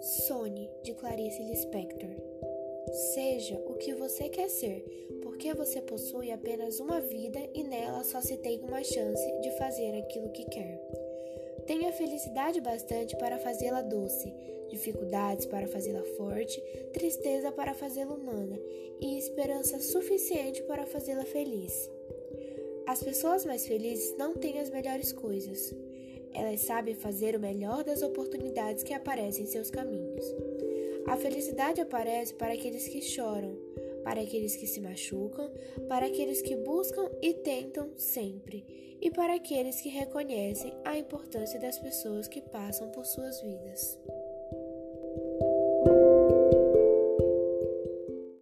Sony, de Clarice Lispector. Seja o que você quer ser, porque você possui apenas uma vida e nela só se tem uma chance de fazer aquilo que quer. Tenha felicidade bastante para fazê-la doce, dificuldades para fazê-la forte, tristeza para fazê-la humana e esperança suficiente para fazê-la feliz. As pessoas mais felizes não têm as melhores coisas. Elas sabem fazer o melhor das oportunidades que aparecem em seus caminhos. A felicidade aparece para aqueles que choram, para aqueles que se machucam, para aqueles que buscam e tentam sempre, e para aqueles que reconhecem a importância das pessoas que passam por suas vidas.